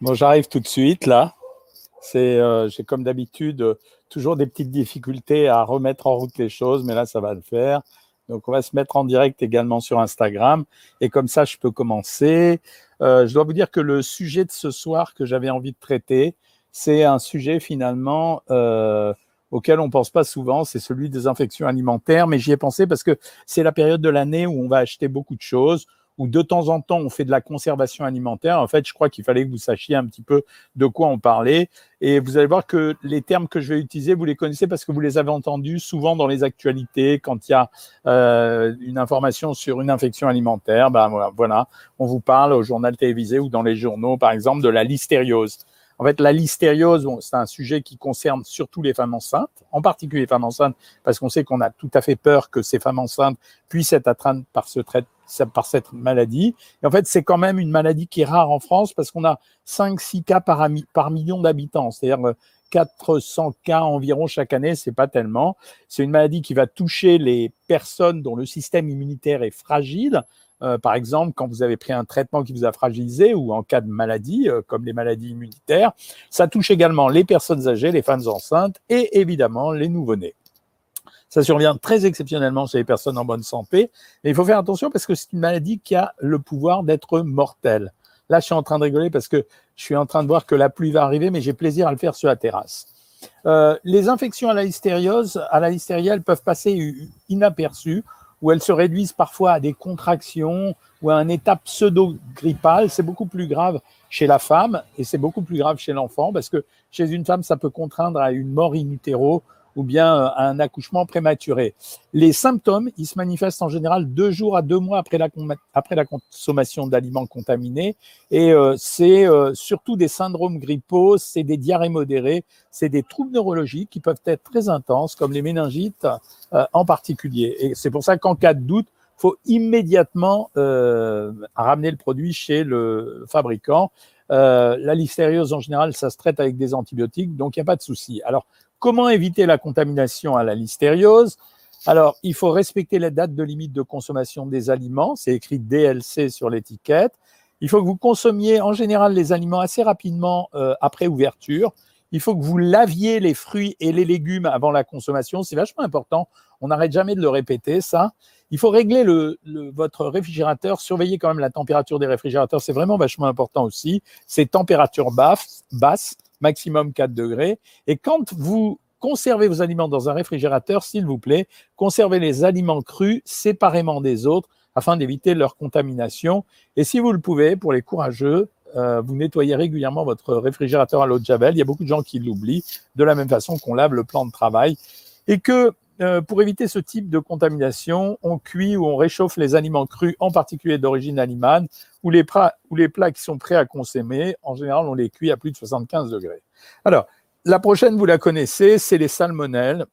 Bon, j'arrive tout de suite là. C'est, euh, j'ai comme d'habitude euh, toujours des petites difficultés à remettre en route les choses, mais là ça va le faire. Donc on va se mettre en direct également sur Instagram et comme ça je peux commencer. Euh, je dois vous dire que le sujet de ce soir que j'avais envie de traiter, c'est un sujet finalement auquel on pense pas souvent, c'est celui des infections alimentaires, mais j'y ai pensé parce que c'est la période de l'année où on va acheter beaucoup de choses où de temps en temps on fait de la conservation alimentaire. En fait, je crois qu'il fallait que vous sachiez un petit peu de quoi on parlait. Et vous allez voir que les termes que je vais utiliser, vous les connaissez parce que vous les avez entendus souvent dans les actualités quand il y a euh, une information sur une infection alimentaire. Ben voilà, on vous parle au journal télévisé ou dans les journaux, par exemple, de la listériose. En fait, la listériose, bon, c'est un sujet qui concerne surtout les femmes enceintes, en particulier les femmes enceintes, parce qu'on sait qu'on a tout à fait peur que ces femmes enceintes puissent être atteintes par, ce trait, par cette maladie. Et en fait, c'est quand même une maladie qui est rare en France parce qu'on a 5-6 cas par, par million d'habitants, c'est-à-dire 400 euh, cas environ chaque année, c'est pas tellement. C'est une maladie qui va toucher les personnes dont le système immunitaire est fragile, euh, par exemple, quand vous avez pris un traitement qui vous a fragilisé ou en cas de maladie, euh, comme les maladies immunitaires, ça touche également les personnes âgées, les femmes enceintes et évidemment les nouveau-nés. Ça survient très exceptionnellement chez les personnes en bonne santé, mais il faut faire attention parce que c'est une maladie qui a le pouvoir d'être mortelle. Là, je suis en train de rigoler parce que je suis en train de voir que la pluie va arriver, mais j'ai plaisir à le faire sur la terrasse. Euh, les infections à la hystériose, à la hystérie, elles peuvent passer inaperçues où elles se réduisent parfois à des contractions ou à un état pseudo-grippal. C'est beaucoup plus grave chez la femme et c'est beaucoup plus grave chez l'enfant parce que chez une femme, ça peut contraindre à une mort in utero ou bien euh, un accouchement prématuré. Les symptômes, ils se manifestent en général deux jours à deux mois après la, après la consommation d'aliments contaminés. Et euh, c'est euh, surtout des syndromes grippaux, c'est des diarrhées modérées, c'est des troubles neurologiques qui peuvent être très intenses, comme les méningites en particulier. Et c'est pour ça qu'en cas de doute, faut immédiatement ramener le produit chez le fabricant. la listériose, en général, ça se traite avec des antibiotiques, donc il n'y a pas de souci. Alors, Comment éviter la contamination à la listériose? Alors, il faut respecter les dates de limite de consommation des aliments. C'est écrit DLC sur l'étiquette. Il faut que vous consommiez en général les aliments assez rapidement euh, après ouverture. Il faut que vous laviez les fruits et les légumes avant la consommation. C'est vachement important. On n'arrête jamais de le répéter, ça. Il faut régler le, votre réfrigérateur, surveiller quand même la température des réfrigérateurs. C'est vraiment vachement important aussi. C'est température basse, basse maximum 4 degrés. Et quand vous conservez vos aliments dans un réfrigérateur, s'il vous plaît, conservez les aliments crus séparément des autres afin d'éviter leur contamination. Et si vous le pouvez, pour les courageux, euh, vous nettoyez régulièrement votre réfrigérateur à l'eau de javel. Il y a beaucoup de gens qui l'oublient, de la même façon qu'on lave le plan de travail. Et que euh, pour éviter ce type de contamination, on cuit ou on réchauffe les aliments crus, en particulier d'origine animale, ou les, plats qui sont prêts à consommer. En général, on les cuit à plus de 75 degrés. Alors, la prochaine, vous la connaissez, c'est les salmonelles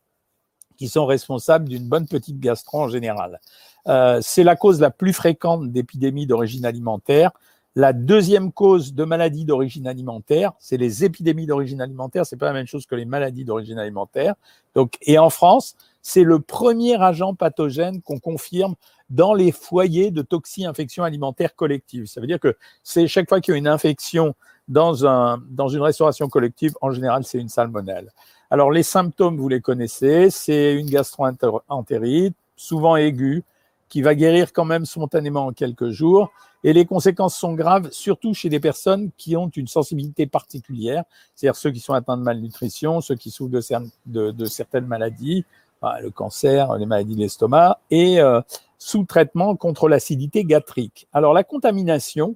qui sont responsables d'une bonne petite gastro en général. Euh, c'est la cause la plus fréquente d'épidémies d'origine alimentaire. La deuxième cause de maladies d'origine alimentaire, c'est les épidémies d'origine alimentaire. C'est pas la même chose que les maladies d'origine alimentaire. Donc, et en France, c'est le premier agent pathogène qu'on confirme dans les foyers de toxi-infection alimentaire collective. Ça veut dire que c'est chaque fois qu'il y a une infection dans, un, dans une restauration collective, en général, c'est une salmonelle. Alors, les symptômes, vous les connaissez, c'est une gastro-entérite, souvent aiguë, qui va guérir quand même spontanément en quelques jours. Et les conséquences sont graves, surtout chez les personnes qui ont une sensibilité particulière, c'est-à-dire ceux qui sont atteints de malnutrition, ceux qui souffrent de, certaines maladies, le cancer, les maladies de l'estomac, et euh, sous traitement contre l'acidité gastrique. Alors la contamination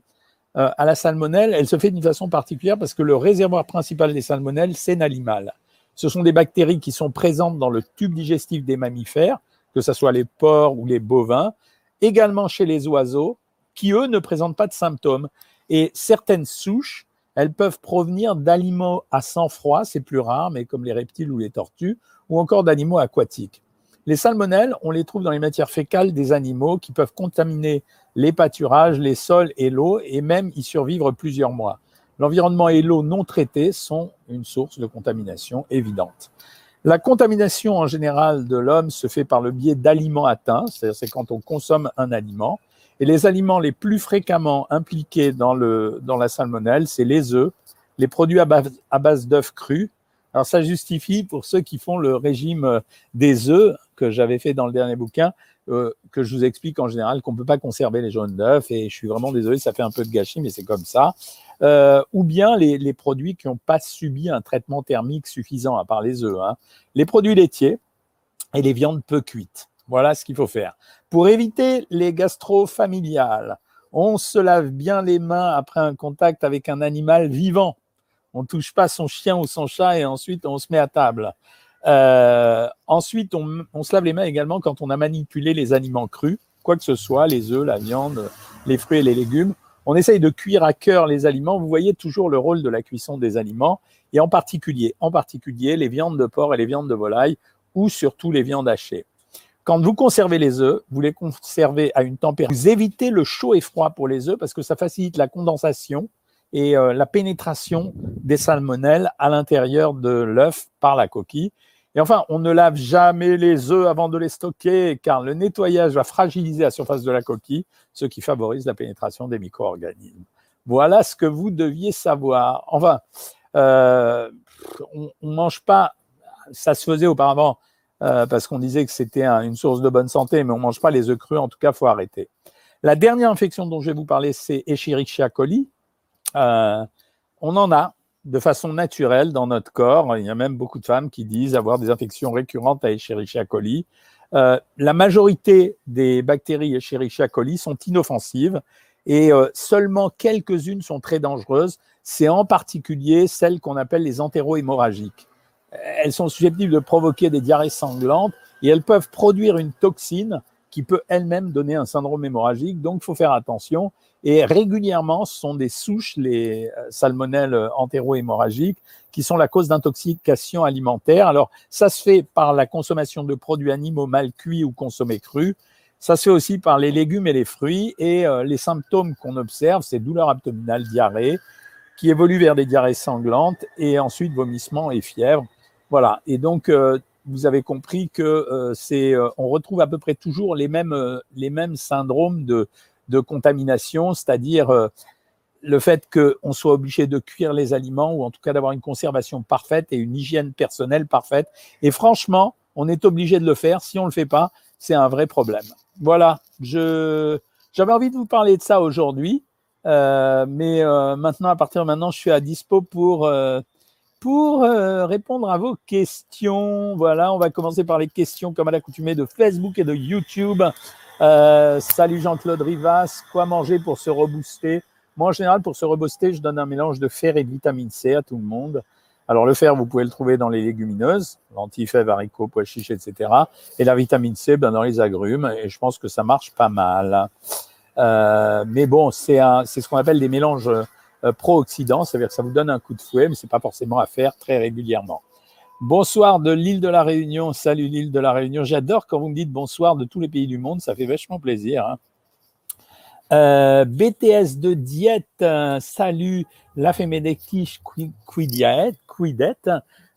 euh, à la salmonelle, elle se fait d'une façon particulière parce que le réservoir principal des salmonelles, c'est l'animal. Ce sont des bactéries qui sont présentes dans le tube digestif des mammifères, que ce soit les porcs ou les bovins, également chez les oiseaux, qui eux ne présentent pas de symptômes. Et certaines souches, elles peuvent provenir d'aliments à sang froid, c'est plus rare, mais comme les reptiles ou les tortues, ou encore d'animaux aquatiques. Les salmonelles, on les trouve dans les matières fécales des animaux qui peuvent contaminer les pâturages, les sols et l'eau, et même y survivre plusieurs mois. L'environnement et l'eau non traitées sont une source de contamination évidente. La contamination en général de l'homme se fait par le biais d'aliments atteints, c'est-à-dire c'est quand on consomme un aliment. Et les aliments les plus fréquemment impliqués dans, la salmonelle, c'est les œufs, les produits à base, d'œufs crus. Alors ça justifie pour ceux qui font le régime euh, des œufs que j'avais fait dans le dernier bouquin, euh, que je vous explique en général qu'on ne peut pas conserver les jaunes d'œufs et je suis vraiment désolé, ça fait un peu de gâchis, mais c'est comme ça. Euh, ou bien les, les produits qui n'ont pas subi un traitement thermique suffisant, à part les œufs. Hein. Les produits laitiers et les viandes peu cuites. Voilà ce qu'il faut faire. Pour éviter les gastro-familiales, on se lave bien les mains après un contact avec un animal vivant. On ne touche pas son chien ou son chat et ensuite on se met à table. Euh, ensuite, on, on, se lave les mains également quand on a manipulé les aliments crus, quoi que ce soit, les œufs, la viande, les fruits et les légumes. On essaye de cuire à cœur les aliments. Vous voyez toujours le rôle de la cuisson des aliments et en particulier, en particulier les viandes de porc et les viandes de volaille ou surtout les viandes hachées. Quand vous conservez les œufs, vous les conservez à une température. Vous évitez le chaud et froid pour les œufs parce que ça facilite la condensation et euh, la pénétration des salmonelles à l'intérieur de l'œuf par la coquille. Et enfin, on ne lave jamais les œufs avant de les stocker car le nettoyage va fragiliser la surface de la coquille, ce qui favorise la pénétration des micro-organismes. Voilà ce que vous deviez savoir. Enfin, euh, on ne mange pas, ça se faisait auparavant euh, parce qu'on disait que c'était une source de bonne santé, mais on ne mange pas les œufs crus, en tout cas, faut arrêter. La dernière infection dont je vais vous parler, c'est Escherichia coli. Euh, on en a de façon naturelle dans notre corps. Il y a même beaucoup de femmes qui disent avoir des infections récurrentes à Escherichia coli. Euh, la majorité des bactéries Escherichia coli sont inoffensives et seulement quelques-unes sont très dangereuses. C'est en particulier celles qu'on appelle les entérohémorragiques elles sont susceptibles de provoquer des diarrhées sanglantes et elles peuvent produire une toxine qui peut elle-même donner un syndrome hémorragique. Donc, il faut faire attention. Et régulièrement, ce sont des souches, les euh, salmonelles entéro-hémorragiques, qui sont la cause d'intoxication alimentaire. Alors, ça se fait par la consommation de produits animaux mal cuits ou consommés crus. Ça se fait aussi par les légumes et les fruits. Et euh, les symptômes qu'on observe, c'est douleur abdominale, diarrhée, qui évolue vers des diarrhées sanglantes et ensuite vomissements et fièvre. Voilà. Et donc, euh, vous avez compris que euh, c'est, euh, on retrouve à peu près toujours les mêmes, les mêmes syndromes de, de contamination, c'est-à-dire le fait qu'on soit obligé de cuire les aliments ou en tout cas d'avoir une conservation parfaite et une hygiène personnelle parfaite. Et franchement, on est obligé de le faire. Si on ne le fait pas, c'est un vrai problème. Voilà, je, j'avais envie de vous parler de ça aujourd'hui, mais maintenant, à partir de maintenant, je suis à dispo pour pour euh, répondre à vos questions. Voilà, on va commencer par les questions comme à l'accoutumée de Facebook et de YouTube. Euh, salut Jean-Claude Rivas, quoi manger pour se rebooster? Moi, en général, pour se rebooster, je donne un mélange de fer et de vitamine C à tout le monde. Alors, le fer, vous pouvez le trouver dans les légumineuses, lentilles, fèves, haricots, pois chiches, etc. Et la vitamine C, ben, dans les agrumes. Et je pense que ça marche pas mal. Euh, mais bon, c'est ce qu'on appelle des mélanges pro-Occident, c'est-à-dire que ça vous donne un coup de fouet, mais ce n'est pas forcément à faire très régulièrement. Bonsoir de l'île de la Réunion. Salut l'île de la Réunion. J'adore quand vous me dites bonsoir de tous les pays du monde. Ça fait vachement plaisir. Hein. Euh, BTS de diète. Euh, salut la Fémédectiche Quidet.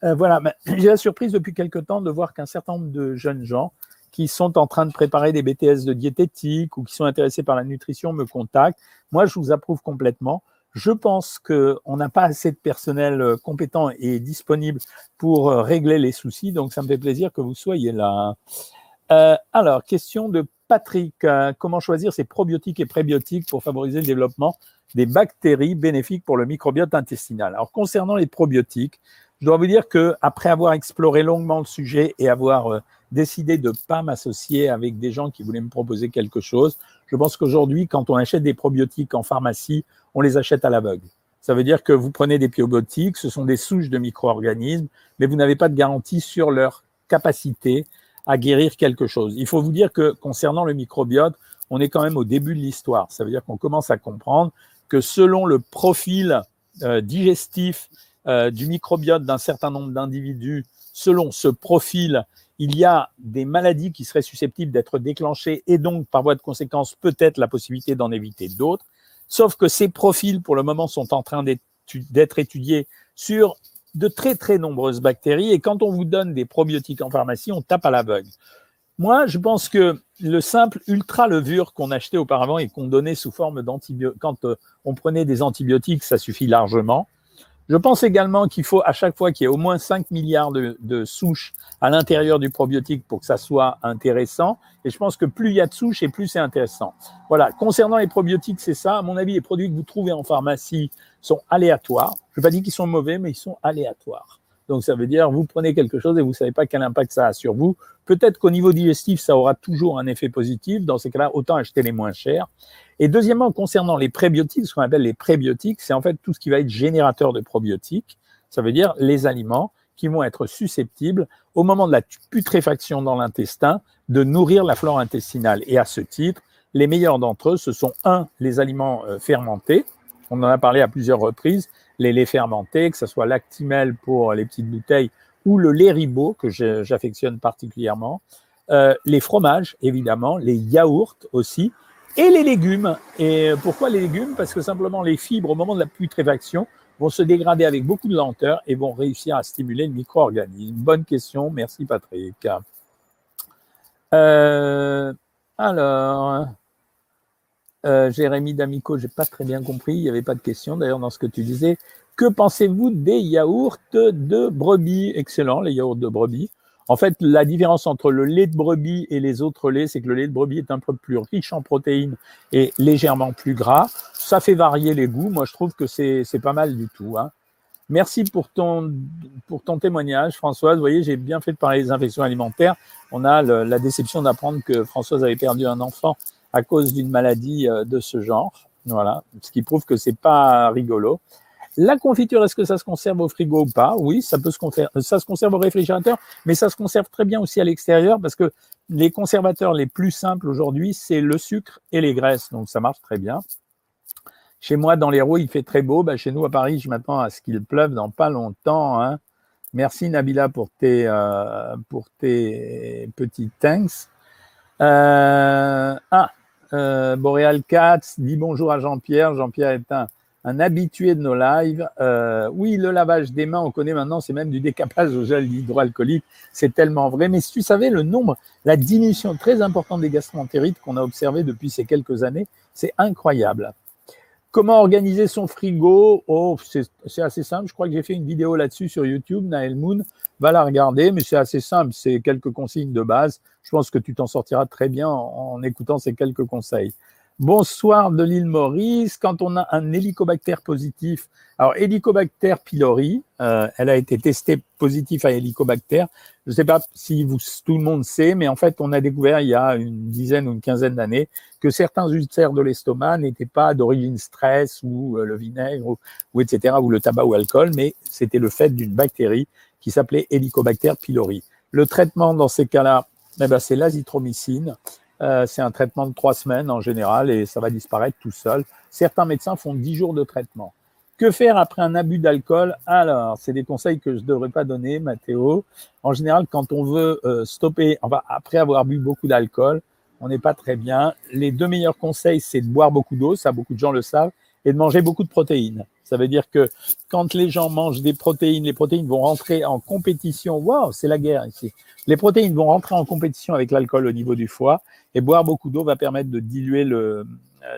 Euh, voilà. J'ai la surprise depuis quelque temps de voir qu'un certain nombre de jeunes gens qui sont en train de préparer des BTS de diététique ou qui sont intéressés par la nutrition me contactent. Moi, je vous approuve complètement. Je pense qu'on n'a pas assez de personnel euh, compétent et disponible pour euh, régler les soucis, donc ça me fait plaisir que vous soyez là. Euh, alors, question de Patrick. comment choisir ces probiotiques et prébiotiques pour favoriser le développement des bactéries bénéfiques pour le microbiote intestinal? Alors, concernant les probiotiques, je dois vous dire que après avoir exploré longuement le sujet et avoir décidé de ne pas m'associer avec des gens qui voulaient me proposer quelque chose, je pense qu'aujourd'hui, quand on achète des probiotiques en pharmacie, on les achète à l'aveugle. Ça veut dire que vous prenez des probiotiques, ce sont des souches de micro-organismes, mais vous n'avez pas de garantie sur leur capacité à guérir quelque chose. Il faut vous dire que concernant le microbiote, on est quand même au début de l'histoire. Ça veut dire qu'on commence à comprendre que selon le profil euh, digestif euh, du microbiote d'un certain nombre d'individus, selon ce profil, il y a des maladies qui seraient susceptibles d'être déclenchées et donc par voie de conséquence peut-être la possibilité d'en éviter d'autres. Sauf que ces profils, pour le moment, sont en train d'être étudiés sur de très très nombreuses bactéries. Et quand on vous donne des probiotiques en pharmacie, on tape à l'aveugle. Moi, je pense que le simple ultra levure qu'on achetait auparavant et qu'on donnait sous forme d'antibiotiques, quand euh, on prenait des antibiotiques, ça suffit largement. Je pense également qu'il faut à chaque fois qu'il y ait au moins 5 milliards de, souches à l'intérieur du probiotique pour que ça soit intéressant. Et je pense que plus il y a de souches et plus c'est intéressant. Voilà. Concernant les probiotiques, c'est ça. À mon avis, les produits que vous trouvez en pharmacie sont aléatoires. Je ne pas dire qu'ils sont mauvais, mais ils sont aléatoires. Donc ça veut dire vous prenez quelque chose et vous ne savez pas quel impact ça a sur vous. Peut-être qu'au niveau digestif, ça aura toujours un effet positif. Dans ces cas-là, autant acheter les moins chers. Et deuxièmement, concernant les prébiotiques, ce qu'on appelle les prébiotiques, c'est en fait tout ce qui va être générateur de probiotiques. Ça veut dire les aliments qui vont être susceptibles, au moment de la putréfaction dans l'intestin, de nourrir la flore intestinale. Et à ce titre, les meilleurs d'entre eux, ce sont un, les aliments euh, fermentés. On en a parlé à plusieurs reprises les laits fermentés, que ce soit l'actimel pour les petites bouteilles ou le lait ribot que j'affectionne particulièrement, euh, les fromages évidemment, les yaourts aussi, et les légumes. Et pourquoi les légumes? Parce que simplement les fibres au moment de la putréfaction vont se dégrader avec beaucoup de lenteur et vont réussir à stimuler le micro-organisme. Bonne question, merci Patrick. Euh, alors, euh, Jérémy D'Amico, j'ai pas très bien compris, il n'y avait pas de question d'ailleurs dans ce que tu disais. Que pensez-vous des yaourts de brebis? Excellent, les yaourts de brebis. En fait, la différence entre le lait de brebis et les autres laits, c'est que le lait de brebis est un peu plus riche en protéines et légèrement plus gras. Ça fait varier les goûts. Moi, je trouve que c'est pas mal du tout. Hein. Merci pour ton, pour ton témoignage, Françoise. Vous voyez, j'ai bien fait de parler des infections alimentaires. On a la déception d'apprendre que Françoise avait perdu un enfant à cause d'une maladie euh, de ce genre. Voilà, ce qui prouve que c'est pas rigolo. La confiture, est-ce que ça se conserve au frigo ou pas? Oui, ça peut se conserver, ça se conserve au réfrigérateur, mais ça se conserve très bien aussi à l'extérieur parce que les conservateurs les plus simples aujourd'hui, c'est le sucre et les graisses, donc ça marche très bien. Chez moi, dans les roues, il fait très beau. Bah, chez nous, à Paris, je m'attends à ce qu'il pleuve dans pas longtemps. Hein. Merci Nabila pour tes, euh, pour tes petits thanks. Euh, ah, euh, Boréal Katz dit bonjour à Jean-Pierre. Jean-Pierre est un, un, habitué de nos lives. Euh, oui, le lavage des mains, on connaît maintenant, c'est même du décapage au gel hydroalcoolique. C'est tellement vrai. Mais si tu savais le nombre, la diminution très importante des gastroentérites qu'on a observé depuis ces quelques années, c'est incroyable. Comment organiser son frigo? Oh, c'est assez simple. Je crois que j'ai fait une vidéo là-dessus sur YouTube. Naël Moon va la regarder, mais c'est assez simple. C'est quelques consignes de base. Je pense que tu t'en sortiras très bien en, écoutant ces quelques conseils. Bonsoir de l'île Maurice. Quand on a un hélicobactère positif, alors Helicobacter pylori, euh, elle a été testée positive à Helicobacter. Je ne sais pas si vous, tout le monde sait, mais en fait, on a découvert il y a une dizaine ou une quinzaine d'années que certains ulcères de l'estomac n'étaient pas d'origine stress ou euh, le vinaigre ou, etc. ou le tabac ou l'alcool, mais c'était le fait d'une bactérie qui s'appelait Helicobacter pylori. Le traitement dans ces cas-là, eh ben, c'est l'azithromycine. Euh, c'est un traitement de trois semaines en général et ça va disparaître tout seul. Certains médecins font dix jours de traitement. Que faire après un abus d'alcool? Alors, c'est des conseils que je ne devrais pas donner, Mathéo. En général, quand on veut euh, stopper, enfin, après avoir bu beaucoup d'alcool, on n'est pas très bien. Les deux meilleurs conseils, c'est de boire beaucoup d'eau, ça beaucoup de gens le savent, et de manger beaucoup de protéines. Ça veut dire que quand les gens mangent des protéines, les protéines vont rentrer en compétition. Waouh, c'est la guerre ici. Les protéines vont rentrer en compétition avec l'alcool au niveau du foie, et boire beaucoup d'eau va permettre de diluer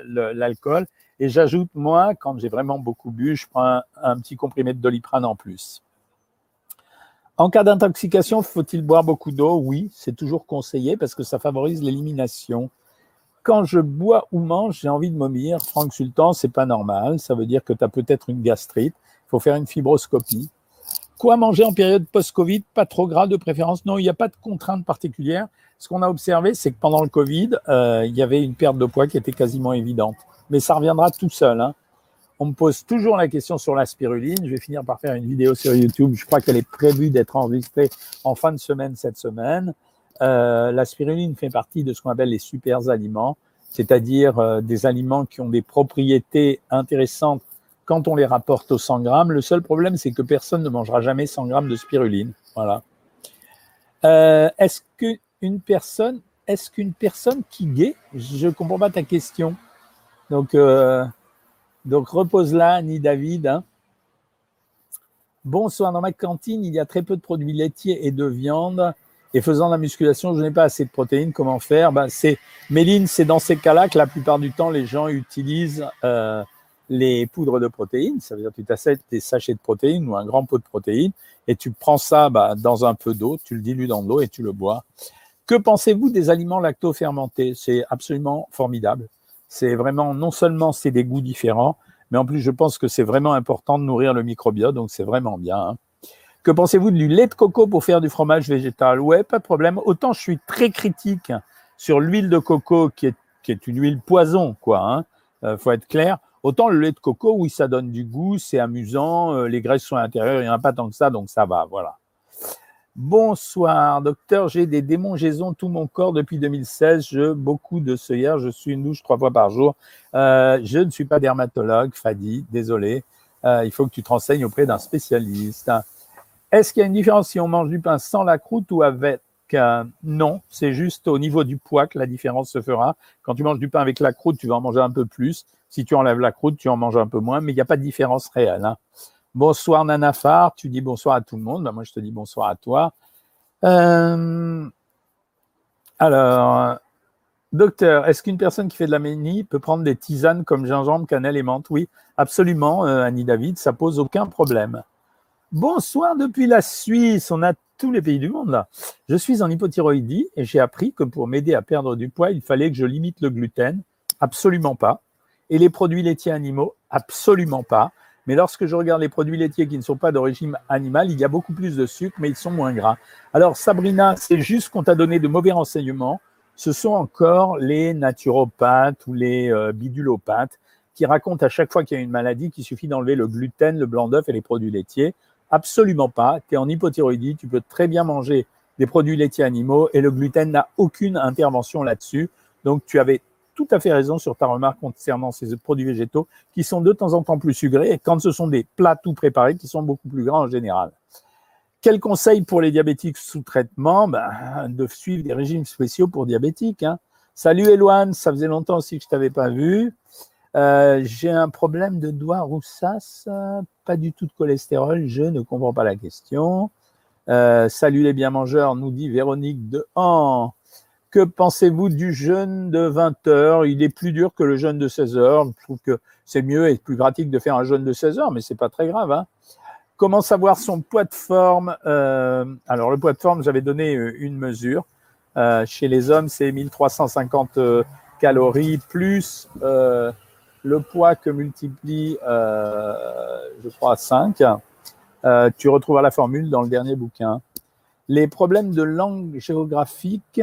l'alcool. Et j'ajoute, moi, quand j'ai vraiment beaucoup bu, je prends un, petit comprimé de doliprane en plus. En cas d'intoxication, faut-il boire beaucoup d'eau? Oui, c'est toujours conseillé parce que ça favorise l'élimination. Quand je bois ou mange, j'ai envie de vomir. Franck Sultan, c'est pas normal. Ça veut dire que tu as peut-être une gastrite. Il faut faire une fibroscopie. Quoi manger en période post-Covid? Pas trop gras de préférence. Non, il n'y a pas de contrainte particulière. Ce qu'on a observé, c'est que pendant le Covid, euh, il y avait une perte de poids qui était quasiment évidente mais ça reviendra tout seul. Hein. On me pose toujours la question sur la spiruline. Je vais finir par faire une vidéo sur YouTube. Je crois qu'elle est prévue d'être enregistrée en fin de semaine cette semaine. Euh, la spiruline fait partie de ce qu'on appelle les super aliments, c'est-à-dire euh, des aliments qui ont des propriétés intéressantes quand on les rapporte aux 100 grammes. Le seul problème, c'est que personne ne mangera jamais 100 grammes de spiruline. Voilà. Euh, est-ce qu'une personne, est-ce personne qui guet, je ne comprends pas ta question. Donc, donc repose là, ni David. Hein. Bonsoir, dans ma cantine, il y a très peu de produits laitiers et de viande. Et faisant la musculation, je n'ai pas assez de protéines. Comment faire? Ben, c'est Méline, c'est dans ces cas-là que la plupart du temps les gens utilisent euh, les poudres de protéines. Ça veut dire que tu t'achètes des sachets de protéines ou un grand pot de protéines et tu prends ça bah, dans un peu d'eau, tu le dilues dans l'eau et tu le bois. Que pensez-vous des aliments lacto-fermentés? C'est absolument formidable. C'est vraiment, non seulement c'est des goûts différents, mais en plus je pense que c'est vraiment important de nourrir le microbiote, donc c'est vraiment bien. Hein. Que pensez-vous du lait de coco pour faire du fromage végétal? Ouais, pas de problème. Autant je suis très critique sur l'huile de coco qui est, une huile poison, quoi. Hein. Euh, faut être clair. Autant le lait de coco, oui, ça donne du goût, c'est amusant, euh, les graisses sont à l'intérieur, il n'y en a pas tant que ça, donc ça va, voilà. Bonsoir, docteur, j'ai des démangeaisons tout mon corps depuis 2016, je beaucoup de hier. je suis une douche trois fois par jour. Euh, je ne suis pas dermatologue, Fadi, désolé. Il faut que tu te renseignes auprès d'un spécialiste. Est-ce qu'il y a une différence si on mange du pain sans la croûte ou avec non, c'est juste au niveau du poids que la différence se fera. Quand tu manges du pain avec la croûte, tu vas en manger un peu plus. Si tu enlèves la croûte, tu en manges un peu moins, mais il n'y a pas de différence réelle. Hein. Bonsoir Nanafar, tu dis bonsoir à tout le monde. Ben, moi, je te dis bonsoir à toi. Euh, alors, docteur, est-ce qu'une personne qui fait de la ménie peut prendre des tisanes comme gingembre, cannelle et menthe? Oui, absolument, euh, Annie David, ça pose aucun problème. Bonsoir depuis la Suisse, on a tous les pays du monde là. Je suis en hypothyroïdie et j'ai appris que pour m'aider à perdre du poids, il fallait que je limite le gluten. Absolument pas. Et les produits laitiers animaux, absolument pas. Mais lorsque je regarde les produits laitiers qui ne sont pas d'origine animale, il y a beaucoup plus de sucre, mais ils sont moins gras. Alors, Sabrina, c'est juste qu'on t'a donné de mauvais renseignements. Ce sont encore les naturopathes ou les euh, bidulopathes qui racontent à chaque fois qu'il y a une maladie qu'il suffit d'enlever le gluten, le blanc d'œuf et les produits laitiers. Absolument pas. Tu es en hypothyroïdie, tu peux très bien manger des produits laitiers animaux et le gluten n'a aucune intervention là-dessus. Donc, tu avais tout à fait raison sur ta remarque concernant ces produits végétaux qui sont de temps en temps plus sucrés et quand ce sont des plats tout préparés qui sont beaucoup plus grands en général. Quel conseil pour les diabétiques sous traitement? Ben, De suivre des régimes spéciaux pour diabétiques. Hein. Salut Eloane, ça faisait longtemps aussi que je t'avais pas vu. Euh, j'ai un problème de doigt roussasse, pas du tout de cholestérol, je ne comprends pas la question. Euh, salut les bien mangeurs, nous dit Véronique de Han. Que pensez-vous du jeûne de 20 heures? Il est plus dur que le jeûne de 16 heures. Je trouve que c'est mieux et plus pratique de faire un jeûne de 16 heures, mais c'est pas très grave. Hein. Comment savoir son poids de forme? Euh, Alors, le poids de forme, j'avais donné une mesure. Chez les hommes, c'est 1350 calories plus le poids que multiplie, je crois, 5. tu retrouveras la formule dans le dernier bouquin. Les problèmes de langue géographique,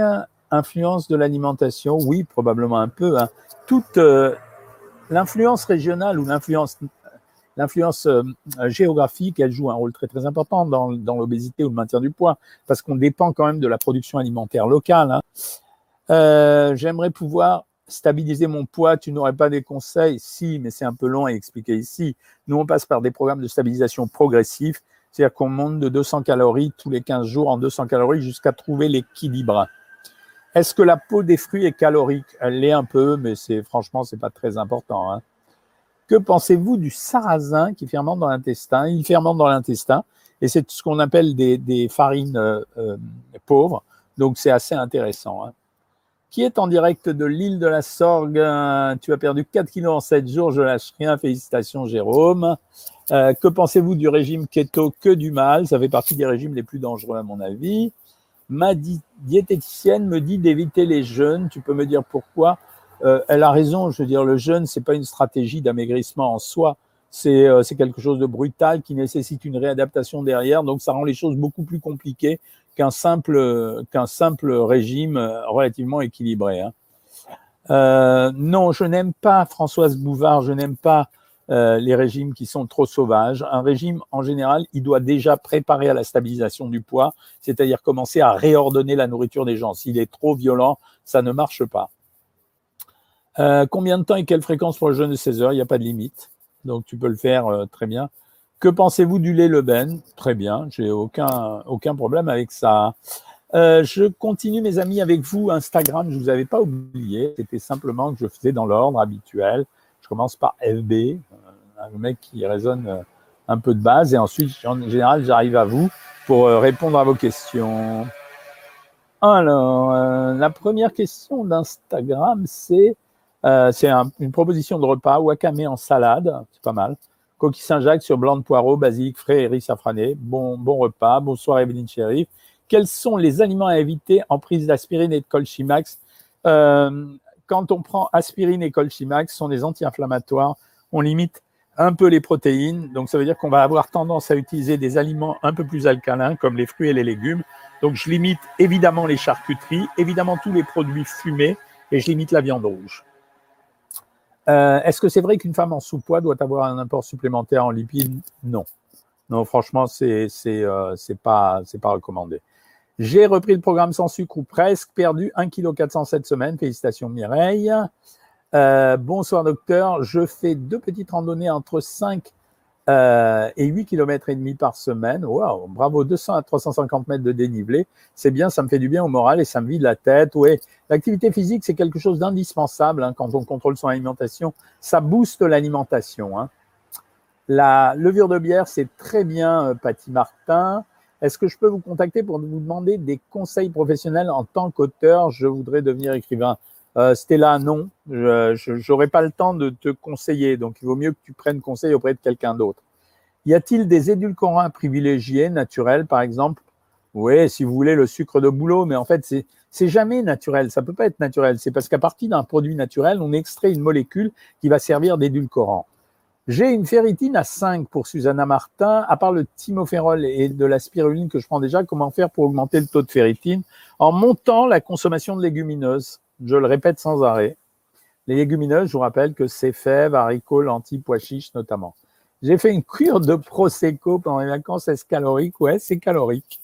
influence de l'alimentation, oui, probablement un peu. Hein. Toute euh, l'influence régionale ou l'influence euh, géographique, elle joue un rôle très très important dans, l'obésité ou le maintien du poids, parce qu'on dépend quand même de la production alimentaire locale. Hein. Euh, j'aimerais pouvoir stabiliser mon poids, tu n'aurais pas des conseils? Si, mais c'est un peu long à expliquer ici. Nous, on passe par des programmes de stabilisation progressifs, c'est-à-dire qu'on monte de 200 calories tous les 15 jours en 200 calories jusqu'à trouver l'équilibre. Est-ce que la peau des fruits est calorique? Elle l'est un peu, mais c'est franchement, c'est pas très important. Hein. Que pensez-vous du sarrasin qui fermente dans l'intestin? Il fermente dans l'intestin et c'est ce qu'on appelle des, farines euh, euh, pauvres. Donc c'est assez intéressant. Hein. Qui est en direct de l'île de la Sorgue Tu as perdu 4 kilos en 7 jours, je lâche rien. Félicitations Jérôme. Euh, que pensez-vous du régime keto? Que du mal. Ça fait partie des régimes les plus dangereux à mon avis. Ma diététicienne me dit d'éviter les jeûnes. Tu peux me dire pourquoi? Euh, Elle a raison. Je veux dire, le jeûne, c'est pas une stratégie d'amaigrissement en soi. Euh, c'est quelque chose de brutal qui nécessite une réadaptation derrière. Donc, ça rend les choses beaucoup plus compliquées qu'un simple, régime relativement équilibré. Hein. Euh, non, je n'aime pas Françoise Bouvard. Je n'aime pas euh, les régimes qui sont trop sauvages. Un régime, en général, il doit déjà préparer à la stabilisation du poids, c'est-à-dire commencer à réordonner la nourriture des gens. S'il est trop violent, ça ne marche pas. Euh, combien de temps et quelle fréquence pour le jeûne de 16 heures? Il n'y a pas de limite. Donc, tu peux le faire euh, très bien. Que pensez-vous du lait Leben Très bien, j'ai aucun, aucun problème avec ça. je continue, mes amis, avec vous. Instagram, je ne vous avais pas oublié. C'était simplement que je faisais dans l'ordre habituel commence par FB, euh, un mec qui résonne euh, un peu de base, et ensuite, en général, j'arrive à vous pour euh, répondre à vos questions. Alors, euh, la première question d'Instagram, c'est euh, une proposition de repas, wakame en salade, c'est pas mal. Coquille Saint-Jacques sur blanc de poireaux, basilic frais et riz safrané. Bon, bon repas. Bonsoir Evelyne Chéri. Quels sont les aliments à éviter en prise d'aspirine et de Colchimax euh, Quand on prend aspirine et Colchimax, ce sont des anti-inflammatoires. On limite un peu les protéines. Donc, ça veut dire qu'on va avoir tendance à utiliser des aliments un peu plus alcalins, comme les fruits et les légumes. Donc, je limite évidemment les charcuteries, évidemment tous les produits fumés, et je limite la viande rouge. Euh, est-ce que c'est vrai qu'une femme en sous-poids doit avoir un apport supplémentaire en lipides Non. Non, franchement, c'est c'est euh, pas pas recommandé. J'ai repris le programme sans sucre ou presque, perdu 1,4 kg cette semaine. Félicitations Mireille. Euh, bonsoir docteur, je fais deux petites randonnées entre 5 euh, et 8 km et demi par semaine. Waouh, bravo, 200 à 350 mètres de dénivelé. C'est bien, ça me fait du bien au moral et ça me vide la tête. Oui, l'activité physique, c'est quelque chose d'indispensable hein, quand on contrôle son alimentation. Ça booste l'alimentation. Hein. La levure de bière, c'est très bien, euh, Patty Martin. Est-ce que je peux vous contacter pour vous demander des conseils professionnels en tant qu'auteur? Je voudrais devenir écrivain. Euh, Stella, non, je n'aurai pas le temps de te conseiller, donc il vaut mieux que tu prennes conseil auprès de quelqu'un d'autre. Y a-t-il des édulcorants privilégiés, naturels, par exemple? Oui, si vous voulez, le sucre de bouleau, mais en fait, c'est jamais naturel. Ça peut pas être naturel. C'est parce qu'à partir d'un produit naturel, on extrait une molécule qui va servir d'édulcorant. J'ai une ferritine à 5 pour Susanna Martin. À part le thymopherol et de la spiruline que je prends déjà, comment faire pour augmenter le taux de ferritine En montant la consommation de légumineuses? Je le répète sans arrêt. Les légumineuses, je vous rappelle que c'est fèves, haricots, lentilles, pois chiches notamment. J'ai fait une cure de Prosecco pendant les vacances. Est-ce calorique? Ouais, c'est calorique.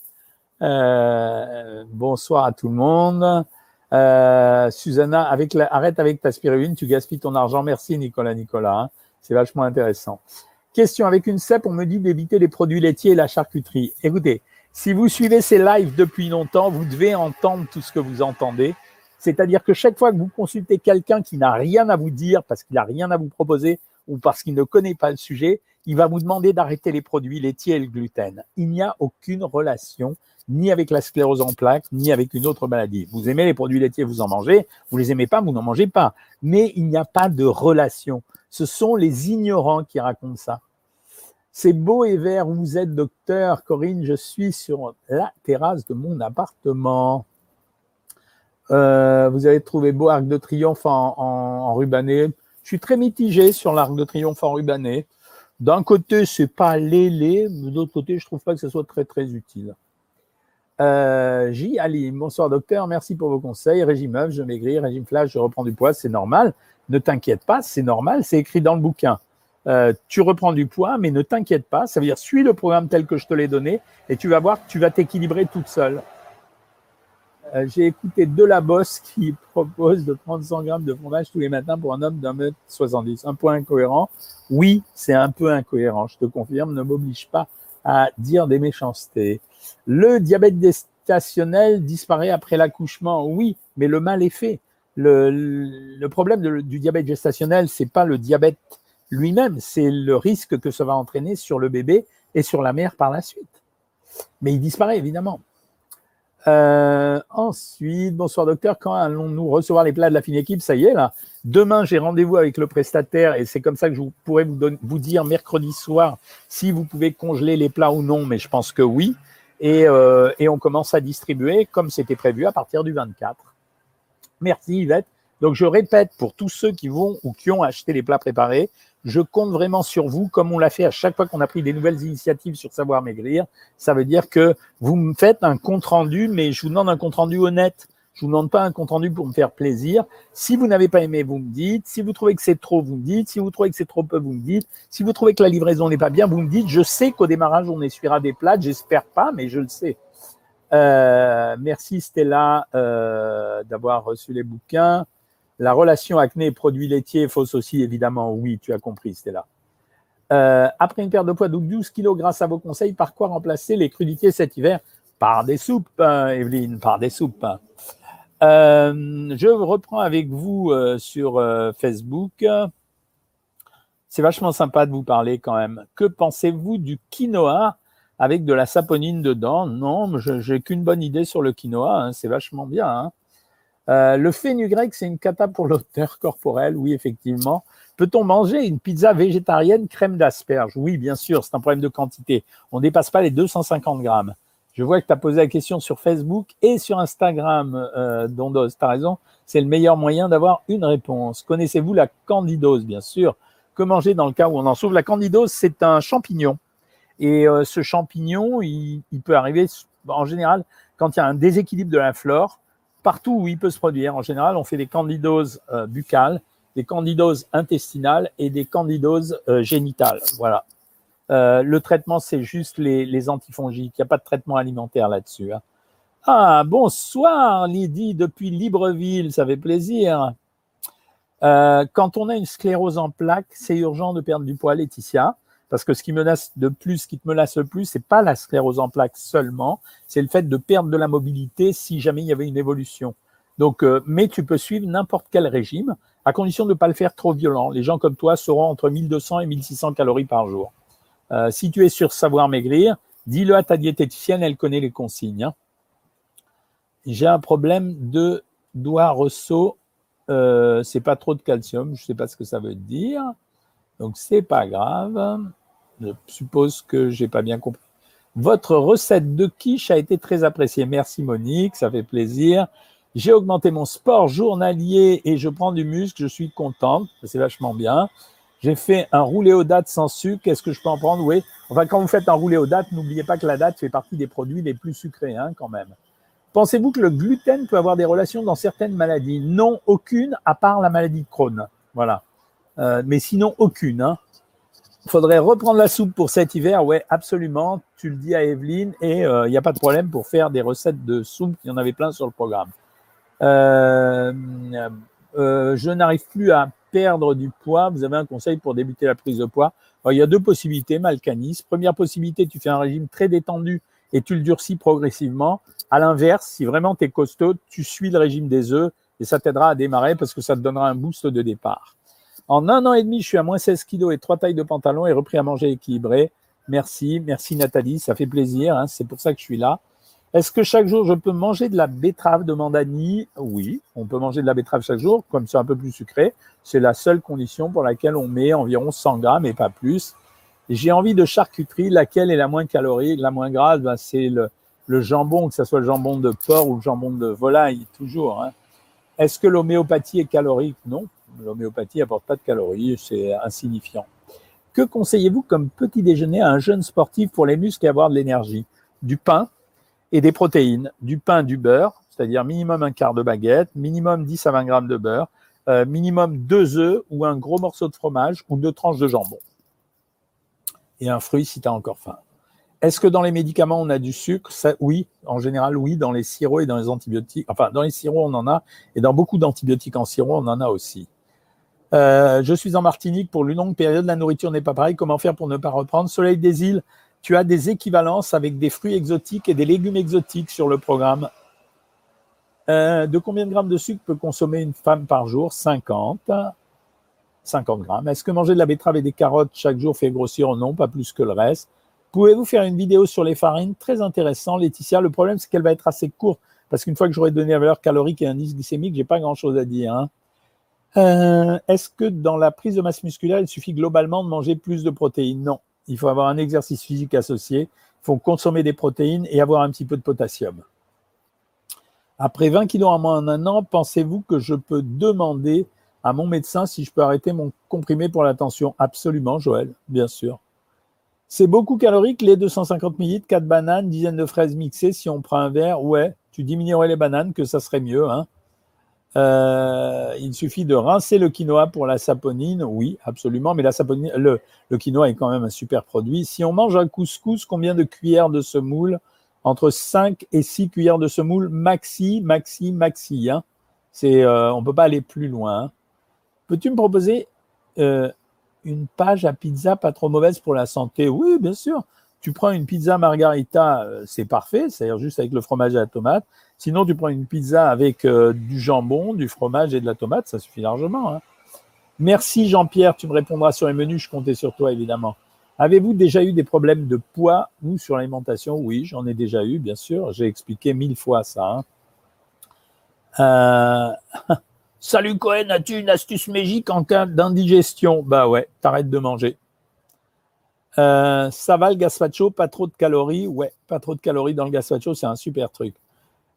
Euh, bonsoir à tout le monde. Euh, Susanna, avec la, arrête avec ta spiruline, tu gaspilles ton argent. Merci Nicolas Nicolas. Hein. C'est vachement intéressant. Question, avec une CEP, on me dit d'éviter les produits laitiers et la charcuterie. Écoutez, si vous suivez ces lives depuis longtemps, vous devez entendre tout ce que vous entendez. C'est-à-dire que chaque fois que vous consultez quelqu'un qui n'a rien à vous dire parce qu'il n'a rien à vous proposer ou parce qu'il ne connaît pas le sujet, il va vous demander d'arrêter les produits laitiers et le gluten. Il n'y a aucune relation ni avec la sclérose en plaques, ni avec une autre maladie. Vous aimez les produits laitiers, vous en mangez. Vous les aimez pas, vous n'en mangez pas. Mais il n'y a pas de relation. Ce sont les ignorants qui racontent ça. C'est beau et vert où vous êtes, docteur Corinne. Je suis sur la terrasse de mon appartement. Euh, vous avez trouvé beau Arc de Triomphe en, rubané. Je suis très mitigé sur l'Arc de Triomphe en rubané. D'un côté, c'est pas lélé, mais de l'autre côté, je trouve pas que ce soit très très utile. Euh, J. Ali, bonsoir docteur, merci pour vos conseils. Régime œuf, je maigris, régime flash, je reprends du poids, c'est normal. Ne t'inquiète pas, c'est normal, c'est écrit dans le bouquin. Euh, tu reprends du poids, mais ne t'inquiète pas, ça veut dire suis le programme tel que je te l'ai donné et tu vas voir que tu vas t'équilibrer toute seule. Euh, j'ai écouté De La Bosse qui propose de prendre 100 grammes de fromage tous les matins pour un homme d'un mètre 70. Un point incohérent. Oui, c'est un peu incohérent, je te confirme. Ne m'oblige pas à dire des méchancetés. Le diabète gestationnel disparaît après l'accouchement. Oui, mais le mal est fait. Le, problème du diabète gestationnel, c'est pas le diabète lui-même, c'est le risque que ça va entraîner sur le bébé et sur la mère par la suite. Mais il disparaît évidemment. Euh, ensuite, bonsoir docteur, quand allons-nous recevoir les plats de la fine équipe? Ça y est, là. Demain, j'ai rendez-vous avec le prestataire et c'est comme ça que je pourrais vous, dire mercredi soir si vous pouvez congeler les plats ou non, mais je pense que oui. Et, euh, et on commence à distribuer comme c'était prévu à partir du 24. Merci Yvette. Donc je répète pour tous ceux qui vont ou qui ont acheté les plats préparés, je compte vraiment sur vous, comme on l'a fait à chaque fois qu'on a pris des nouvelles initiatives sur Savoir Maigrir. Ça veut dire que vous me faites un compte rendu, mais je vous demande un compte rendu honnête. Je vous demande pas un compte rendu pour me faire plaisir. Si vous n'avez pas aimé, vous me dites. Si vous trouvez que c'est trop, vous me dites. Si vous trouvez que c'est trop peu, vous me dites. Si vous trouvez que la livraison n'est pas bien, vous me dites. Je sais qu'au démarrage, on essuiera des plats. J'espère pas, mais je le sais. Euh, merci Stella euh, d'avoir reçu les bouquins. La relation acné produits laitiers fausse aussi, évidemment. Oui, tu as compris, Stella. Euh, après une perte de poids de 12 kilos grâce à vos conseils, par quoi remplacer les crudités cet hiver? Par des soupes, hein, Evelyne, par des soupes. Euh, je reprends avec vous euh, sur Facebook. C'est vachement sympa de vous parler quand même. Que pensez-vous du quinoa avec de la saponine dedans? Non, je n'ai qu'une bonne idée sur le quinoa, hein, c'est vachement bien. Euh, le fenugrec, c'est une cata pour l'auteur corporel, oui, effectivement. Peut-on manger une pizza végétarienne crème d'asperge Oui, bien sûr, c'est un problème de quantité. On ne dépasse pas les 250 grammes. Je vois que tu as posé la question sur Facebook et sur Instagram, euh, Dondos, tu as raison. C'est le meilleur moyen d'avoir une réponse. Connaissez-vous la candidose, bien sûr? Que manger dans le cas où on en souffre? La candidose, c'est un champignon. Et euh, ce champignon, il, peut arriver, en général, quand il y a un déséquilibre de la flore, partout où il peut se produire. En général, on fait des candidoses euh, buccales, des candidoses intestinales et des candidoses génitales. Voilà. Euh, le traitement, c'est juste les, antifongiques. Il n'y a pas de traitement alimentaire là-dessus. Hein. Ah, bonsoir Lydie depuis Libreville, ça fait plaisir. Euh, quand on a une sclérose en plaques, c'est urgent de perdre du poids, Laetitia, parce que ce qui menace de plus, ce qui te menace le plus, c'est pas la sclérose en plaques seulement, c'est le fait de perdre de la mobilité si jamais il y avait une évolution. Donc, euh, mais tu peux suivre n'importe quel régime, à condition de ne pas le faire trop violent. Les gens comme toi seront entre 1200 et 1600 calories par jour. Euh, si tu es sur savoir maigrir, dis-le à ta diététicienne, elle connaît les consignes. Hein. J'ai un problème de doigt ressaut, euh, c'est pas trop de calcium, je ne sais pas ce que ça veut dire, donc c'est pas grave. Je suppose que j'ai pas bien compris. Votre recette de quiche a été très appréciée. Merci Monique, ça fait plaisir. J'ai augmenté mon sport journalier et je prends du muscle, je suis contente, c'est vachement bien. J'ai fait un roulé aux dates sans sucre. Qu'est-ce que je peux en prendre? Oui. Enfin, quand vous faites un roulé aux dates, n'oubliez pas que la date fait partie des produits les plus sucrés, hein, quand même. Pensez-vous que le gluten peut avoir des relations dans certaines maladies? Non, aucune, à part la maladie de Crohn. Voilà. Euh, mais sinon, aucune. Hein. Il faudrait reprendre la soupe pour cet hiver. Oui, absolument. Tu le dis à Evelyne et euh, il n'y a pas de problème pour faire des recettes de soupe. Il y en avait plein sur le programme. Euh, je n'arrive plus à perdre du poids, vous avez un conseil pour débuter la prise de poids? Il y a deux possibilités, Malcanis. Première possibilité, tu fais un régime très détendu et tu le durcis progressivement. À l'inverse, si vraiment tu es costaud, tu suis le régime des œufs et ça t'aidera à démarrer parce que ça te donnera un boost de départ. En un an et demi, je suis à moins 16 kilos et trois tailles de pantalon et repris à manger équilibré. Merci, merci Nathalie, ça fait plaisir, hein, c'est pour ça que je suis là. Est-ce que chaque jour je peux manger de la betterave demande Annie Oui, on peut manger de la betterave chaque jour, comme c'est un peu plus sucré. C'est la seule condition pour laquelle on met environ 100 grammes et pas plus. J'ai envie de charcuterie, laquelle est la moins calorique, la moins grasse ben, C'est le, jambon, que ce soit le jambon de porc ou le jambon de volaille, toujours. Hein. Est-ce que l'homéopathie est calorique? Non, l'homéopathie n'apporte pas de calories, c'est insignifiant. Que conseillez-vous comme petit déjeuner à un jeune sportif pour les muscles et avoir de l'énergie? Du pain, et des protéines, du pain, du beurre, c'est-à-dire minimum un quart de baguette, minimum 10 à 20 grammes de beurre, euh, minimum deux œufs ou un gros morceau de fromage ou deux tranches de jambon. Et un fruit si tu as encore faim. Est-ce que dans les médicaments, on a du sucre? Oui, en général, oui. Dans les sirops et dans les antibiotiques. Enfin, dans les sirops, on en a. Et dans beaucoup d'antibiotiques en sirop, on en a aussi. Euh, je suis en Martinique pour une longue période. La nourriture n'est pas pareille. Comment faire pour ne pas reprendre? Soleil des îles, tu as des équivalences avec des fruits exotiques et des légumes exotiques sur le programme. Euh, de combien de grammes de sucre peut consommer une femme par jour? 50. 50 grammes. Est-ce que manger de la betterave et des carottes chaque jour fait grossir? Non Pas plus que le reste. Pouvez-vous faire une vidéo sur les farines? Très intéressant, Laetitia. Le problème, c'est qu'elle va être assez courte parce qu'une fois que j'aurai donné la valeur calorique et indice glycémique, j'ai pas grand-chose à dire. Hein. Euh, est-ce que dans la prise de masse musculaire, il suffit globalement de manger plus de protéines? Non il faut avoir un exercice physique associé, il faut consommer des protéines et avoir un petit peu de potassium. Après 20 kilos en moins en un an, pensez-vous que je peux demander à mon médecin si je peux arrêter mon comprimé pour la Absolument, Joël, bien sûr. C'est beaucoup calorique, les 250 ml, 4 bananes, dizaines de fraises mixées. Si on prend un verre, ouais, tu diminuerais les bananes, que ça serait mieux. Hein. Euh, il suffit de rincer le quinoa pour la saponine, oui, absolument, mais la saponine, le, quinoa est quand même un super produit. Si on mange un couscous, combien de cuillères de semoule? Entre 5 et 6 cuillères de semoule, maxi, maxi, maxi. Hein. Euh, on ne peut pas aller plus loin. Hein. Peux-tu me proposer euh, une page à pizza pas trop mauvaise pour la santé? Oui, bien sûr. Tu prends une pizza margarita, c'est parfait, c'est-à-dire juste avec le fromage et la tomate. Sinon, tu prends une pizza avec euh, du jambon, du fromage et de la tomate, ça suffit largement. Hein. Merci Jean-Pierre, tu me répondras sur les menus, je comptais sur toi évidemment. Avez-vous déjà eu des problèmes de poids ou sur l'alimentation? Oui, j'en ai déjà eu, bien sûr. J'ai expliqué mille fois ça. Hein. Euh, Salut Cohen, as-tu une astuce magique en cas d'indigestion? Bah ouais, t'arrêtes de manger. Euh, ça va le gazpacho, pas trop de calories Ouais, pas trop de calories dans le gazpacho, c'est un super truc.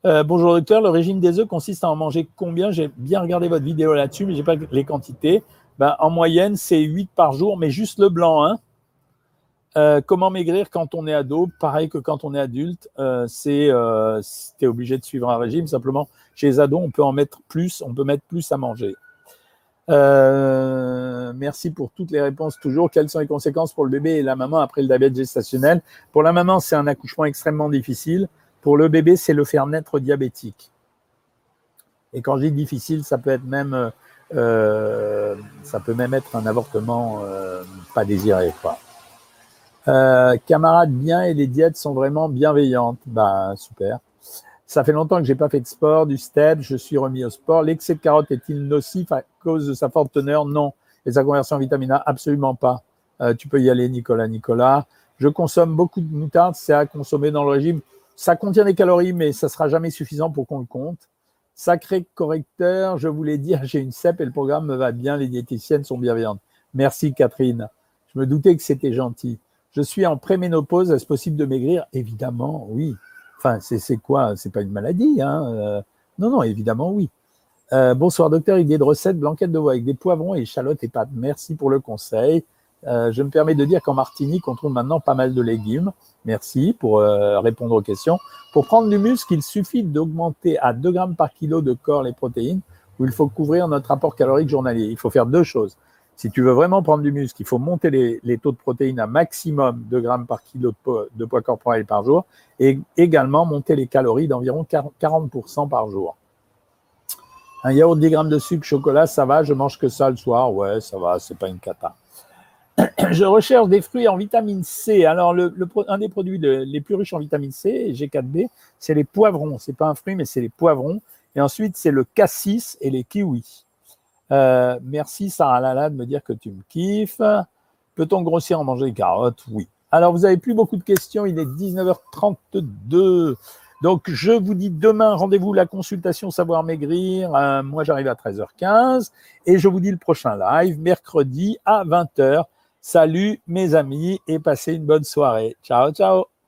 Euh, bonjour docteur, le régime des œufs consiste à en manger combien? J'ai bien regardé votre vidéo là-dessus, mais je n'ai pas les quantités. Ben, en moyenne, c'est 8 par jour, mais juste le blanc. Hein. Euh, comment maigrir quand on est ado? Pareil que quand on est adulte, c'est tu es obligé de suivre un régime. Simplement, chez les ados, on peut en mettre plus, on peut mettre plus à manger. Merci pour toutes les réponses toujours. Quelles sont les conséquences pour le bébé et la maman après le diabète gestationnel? Pour la maman, c'est un accouchement extrêmement difficile. Pour le bébé, c'est le faire naître diabétique. Et quand je dis difficile, ça peut être même, euh, être un avortement euh, pas désiré. Quoi. Euh, camarades bien et les diètes sont vraiment bienveillantes. Ben super. Ça fait longtemps que j'ai pas fait de sport, du step, je suis remis au sport. L'excès de carottes est-il nocif à cause de sa forte teneur? Non. Et sa conversion en vitamine A? Absolument pas. tu peux y aller, Nicolas, Nicolas. Je consomme beaucoup de moutarde, c'est à consommer dans le régime. Ça contient des calories, mais ça sera jamais suffisant pour qu'on le compte. Sacré correcteur, je voulais dire, j'ai une CEP et le programme me va bien, les diététiciennes sont bienveillantes. Merci Catherine. Je me doutais que c'était gentil. Je suis en préménopause, est-ce possible de maigrir? Évidemment, oui. Enfin, c'est quoi? C'est pas une maladie, hein euh, Non, non, évidemment, oui. Euh, bonsoir docteur, idée de recette, blanquette de veau avec des poivrons, échalotes et pâtes. Merci pour le conseil. Euh, je me permets de dire qu'en Martinique, on trouve maintenant pas mal de légumes. Merci pour répondre aux questions. Pour prendre du muscle, il suffit d'augmenter à 2 grammes par kilo de corps les protéines, où il faut couvrir notre apport calorique journalier. Il faut faire deux choses. Si tu veux vraiment prendre du muscle, il faut monter les, taux de protéines à maximum 2 grammes par kilo de poids, corporel par jour et également monter les calories d'environ 40% par jour. Un yaourt 10 grammes de sucre, chocolat, ça va, je mange que ça le soir. Ouais, ça va, c'est pas une cata. je recherche des fruits en vitamine C. Alors, un des produits les plus riches en vitamine C, G4B, c'est les poivrons. C'est pas un fruit, mais c'est les poivrons. Et ensuite, c'est le cassis et les kiwis. Euh, merci Sarah Lala de me dire que tu me kiffes. Peut-on grossir en mangeant des carottes? Oui. Alors, vous n'avez plus beaucoup de questions. Il est 19h32. Donc, je vous dis demain, rendez-vous la consultation Savoir Maigrir. Euh, moi, j'arrive à 13h15. Et je vous dis le prochain live, mercredi à 20h. Salut mes amis et passez une bonne soirée. Ciao, ciao.